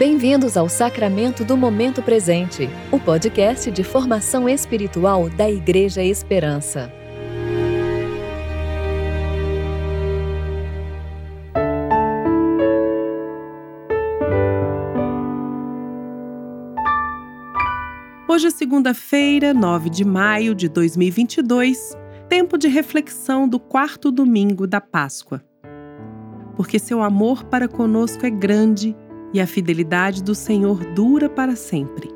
Bem-vindos ao Sacramento do Momento Presente, o podcast de formação espiritual da Igreja Esperança. Hoje é segunda-feira, 9 de maio de 2022, tempo de reflexão do quarto domingo da Páscoa. Porque seu amor para conosco é grande e a fidelidade do Senhor dura para sempre.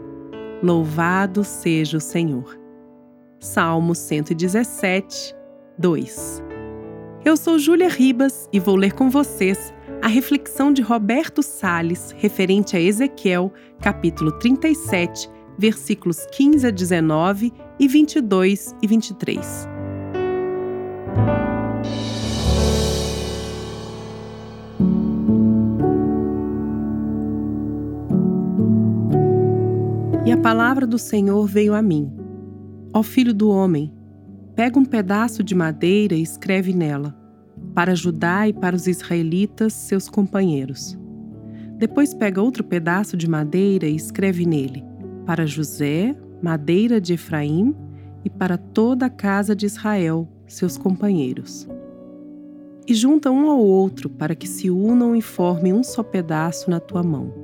Louvado seja o Senhor. Salmo 117, 2. Eu sou Júlia Ribas e vou ler com vocês a reflexão de Roberto Sales referente a Ezequiel, capítulo 37, versículos 15 a 19 e 22 e 23. E a palavra do Senhor veio a mim. Ó filho do homem, pega um pedaço de madeira e escreve nela, para Judá e para os israelitas, seus companheiros. Depois pega outro pedaço de madeira e escreve nele, para José, madeira de Efraim, e para toda a casa de Israel, seus companheiros. E junta um ao outro para que se unam e formem um só pedaço na tua mão.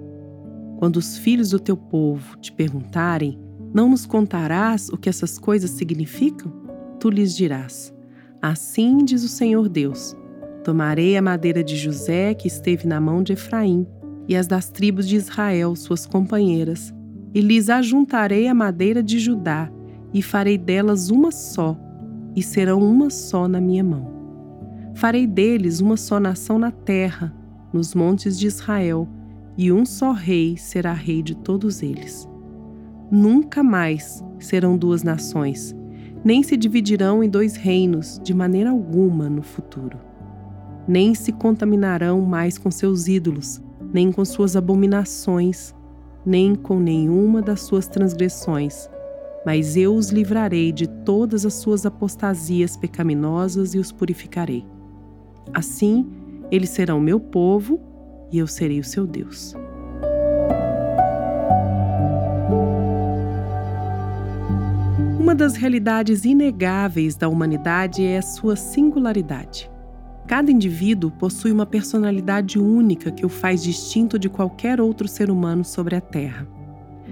Quando os filhos do teu povo te perguntarem, não nos contarás o que essas coisas significam? Tu lhes dirás: Assim diz o Senhor Deus: Tomarei a madeira de José que esteve na mão de Efraim e as das tribos de Israel, suas companheiras, e lhes ajuntarei a madeira de Judá e farei delas uma só, e serão uma só na minha mão. Farei deles uma só nação na terra, nos montes de Israel e um só rei será rei de todos eles. Nunca mais serão duas nações, nem se dividirão em dois reinos de maneira alguma no futuro. Nem se contaminarão mais com seus ídolos, nem com suas abominações, nem com nenhuma das suas transgressões, mas eu os livrarei de todas as suas apostasias pecaminosas e os purificarei. Assim, eles serão meu povo e eu serei o seu Deus. Uma das realidades inegáveis da humanidade é a sua singularidade. Cada indivíduo possui uma personalidade única que o faz distinto de qualquer outro ser humano sobre a Terra.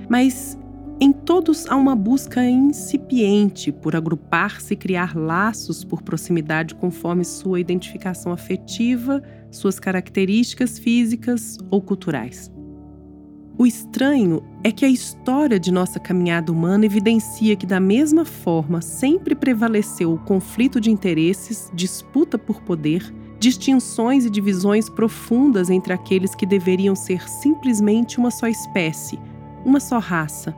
Mas em todos há uma busca incipiente por agrupar-se e criar laços por proximidade conforme sua identificação afetiva, suas características físicas ou culturais. O estranho é que a história de nossa caminhada humana evidencia que, da mesma forma, sempre prevaleceu o conflito de interesses, disputa por poder, distinções e divisões profundas entre aqueles que deveriam ser simplesmente uma só espécie, uma só raça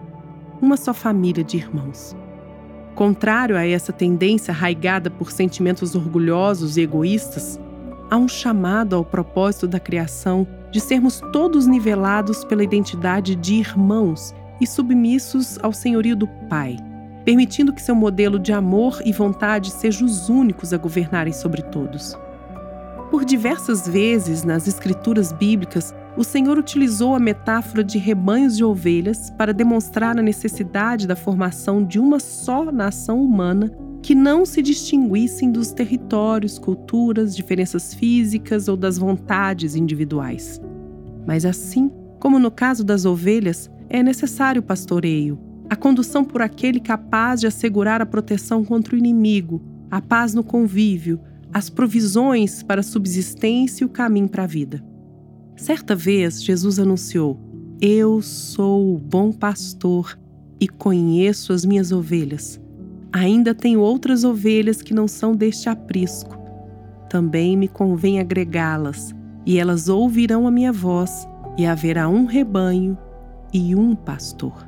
uma só família de irmãos. Contrário a essa tendência arraigada por sentimentos orgulhosos e egoístas, há um chamado ao propósito da criação de sermos todos nivelados pela identidade de irmãos e submissos ao senhorio do Pai, permitindo que seu modelo de amor e vontade sejam os únicos a governarem sobre todos. Por diversas vezes nas escrituras bíblicas, o Senhor utilizou a metáfora de rebanhos de ovelhas para demonstrar a necessidade da formação de uma só nação humana que não se distinguissem dos territórios, culturas, diferenças físicas ou das vontades individuais. Mas assim como no caso das ovelhas, é necessário o pastoreio, a condução por aquele capaz de assegurar a proteção contra o inimigo, a paz no convívio, as provisões para a subsistência e o caminho para a vida. Certa vez, Jesus anunciou: Eu sou o bom pastor e conheço as minhas ovelhas. Ainda tenho outras ovelhas que não são deste aprisco. Também me convém agregá-las, e elas ouvirão a minha voz, e haverá um rebanho e um pastor.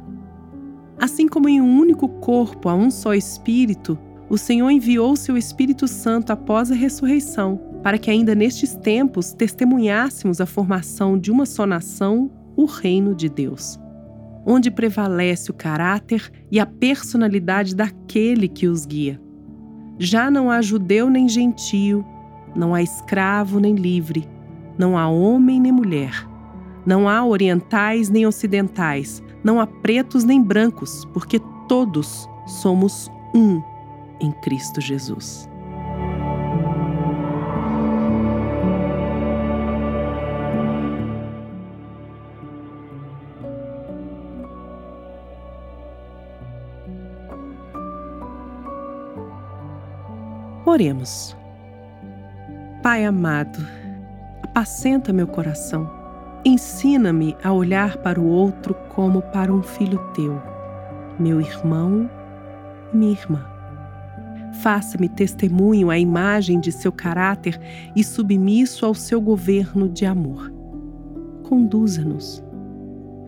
Assim como em um único corpo há um só Espírito, o Senhor enviou seu Espírito Santo após a ressurreição para que ainda nestes tempos testemunhássemos a formação de uma só nação, o reino de Deus, onde prevalece o caráter e a personalidade daquele que os guia. Já não há judeu nem gentio, não há escravo nem livre, não há homem nem mulher. Não há orientais nem ocidentais, não há pretos nem brancos, porque todos somos um em Cristo Jesus. Oremos. Pai amado, apacenta meu coração. Ensina-me a olhar para o outro como para um filho teu, meu irmão e minha irmã. Faça-me testemunho à imagem de seu caráter e submisso ao seu governo de amor. Conduza-nos.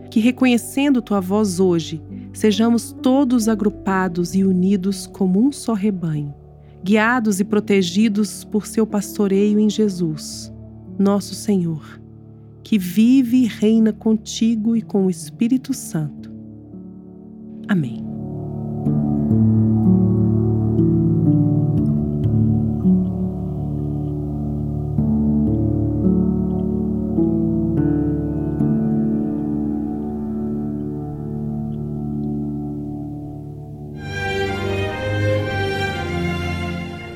Que, reconhecendo tua voz hoje, sejamos todos agrupados e unidos como um só rebanho guiados e protegidos por seu pastoreio em Jesus, nosso Senhor, que vive e reina contigo e com o Espírito Santo. Amém.